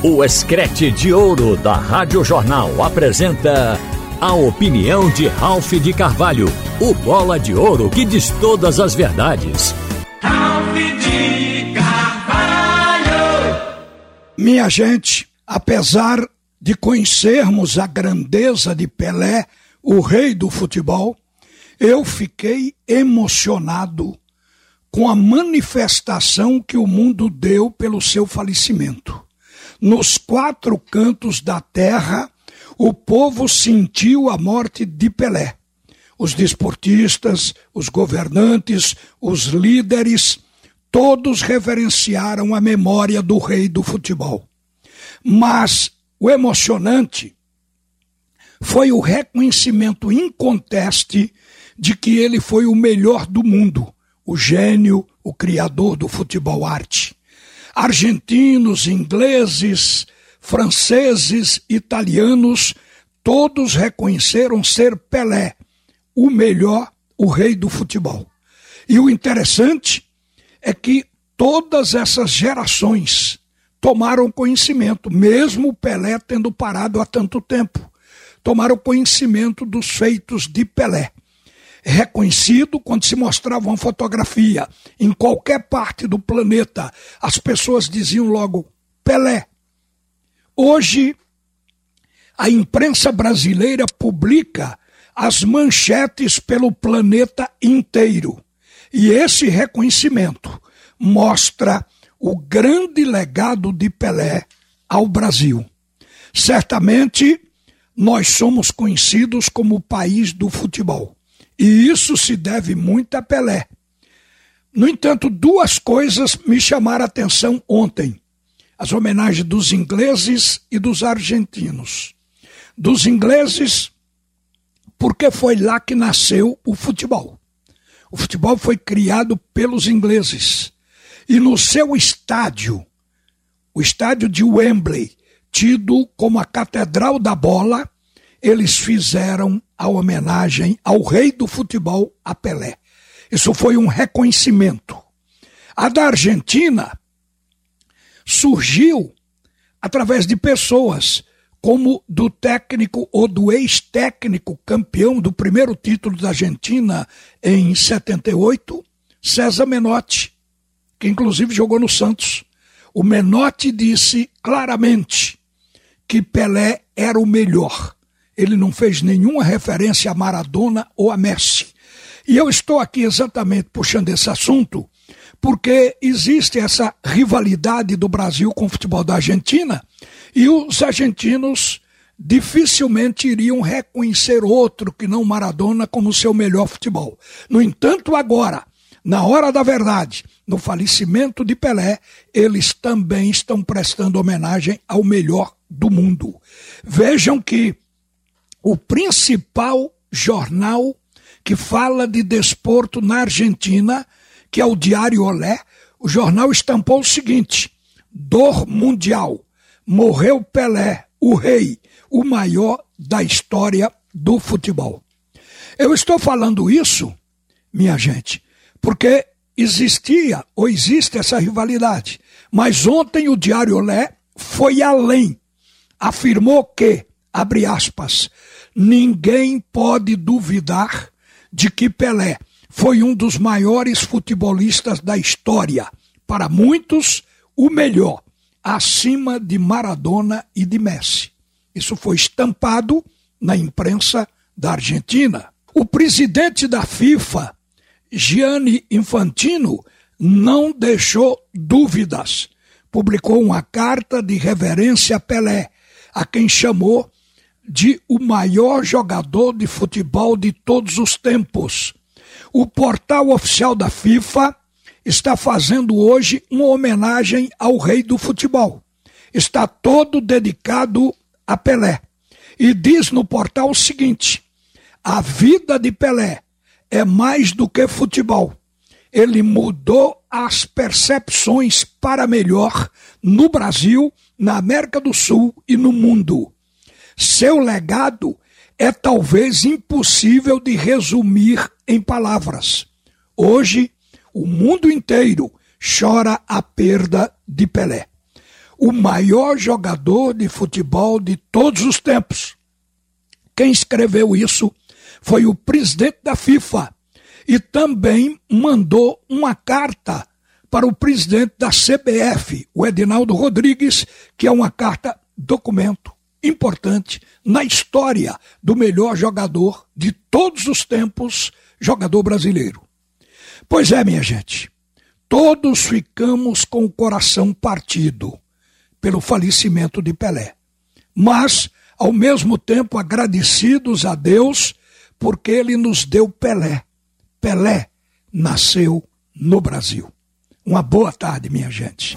O Escrete de Ouro da Rádio Jornal apresenta a opinião de Ralph de Carvalho, o bola de ouro que diz todas as verdades. Ralph de Carvalho! Minha gente, apesar de conhecermos a grandeza de Pelé, o rei do futebol, eu fiquei emocionado com a manifestação que o mundo deu pelo seu falecimento. Nos quatro cantos da terra, o povo sentiu a morte de Pelé. Os desportistas, os governantes, os líderes, todos reverenciaram a memória do rei do futebol. Mas o emocionante foi o reconhecimento inconteste de que ele foi o melhor do mundo, o gênio, o criador do futebol arte. Argentinos, ingleses, franceses, italianos, todos reconheceram ser Pelé, o melhor, o rei do futebol. E o interessante é que todas essas gerações tomaram conhecimento, mesmo Pelé tendo parado há tanto tempo tomaram conhecimento dos feitos de Pelé. Reconhecido quando se mostrava uma fotografia em qualquer parte do planeta, as pessoas diziam logo Pelé. Hoje, a imprensa brasileira publica as manchetes pelo planeta inteiro. E esse reconhecimento mostra o grande legado de Pelé ao Brasil. Certamente nós somos conhecidos como o país do futebol. E isso se deve muito a Pelé. No entanto, duas coisas me chamaram a atenção ontem: as homenagens dos ingleses e dos argentinos. Dos ingleses, porque foi lá que nasceu o futebol. O futebol foi criado pelos ingleses. E no seu estádio, o estádio de Wembley, tido como a Catedral da Bola, eles fizeram a homenagem ao rei do futebol, a Pelé. Isso foi um reconhecimento. A da Argentina surgiu através de pessoas como do técnico ou do ex-técnico campeão do primeiro título da Argentina em 78, César Menotti, que inclusive jogou no Santos. O Menotti disse claramente que Pelé era o melhor. Ele não fez nenhuma referência a Maradona ou a Messi. E eu estou aqui exatamente puxando esse assunto porque existe essa rivalidade do Brasil com o futebol da Argentina e os argentinos dificilmente iriam reconhecer outro que não Maradona como seu melhor futebol. No entanto, agora, na hora da verdade, no falecimento de Pelé, eles também estão prestando homenagem ao melhor do mundo. Vejam que o principal jornal que fala de desporto na Argentina, que é o Diário Olé, o jornal estampou o seguinte: dor mundial. Morreu Pelé, o rei, o maior da história do futebol. Eu estou falando isso, minha gente, porque existia ou existe essa rivalidade. Mas ontem o Diário Olé foi além. Afirmou que, abre aspas, ninguém pode duvidar de que Pelé foi um dos maiores futebolistas da história. Para muitos, o melhor, acima de Maradona e de Messi. Isso foi estampado na imprensa da Argentina. O presidente da FIFA, Gianni Infantino, não deixou dúvidas. Publicou uma carta de reverência a Pelé, a quem chamou de o maior jogador de futebol de todos os tempos. O portal oficial da FIFA está fazendo hoje uma homenagem ao rei do futebol. Está todo dedicado a Pelé. E diz no portal o seguinte: a vida de Pelé é mais do que futebol. Ele mudou as percepções para melhor no Brasil, na América do Sul e no mundo. Seu legado é talvez impossível de resumir em palavras. Hoje, o mundo inteiro chora a perda de Pelé. o maior jogador de futebol de todos os tempos. Quem escreveu isso foi o presidente da FIFA e também mandou uma carta para o presidente da CBF, o Edinaldo Rodrigues, que é uma carta documento importante na história do melhor jogador de todos os tempos, jogador brasileiro. Pois é, minha gente, todos ficamos com o coração partido pelo falecimento de Pelé, mas, ao mesmo tempo, agradecidos a Deus porque ele nos deu Pelé. Pelé nasceu no Brasil. Uma boa tarde, minha gente.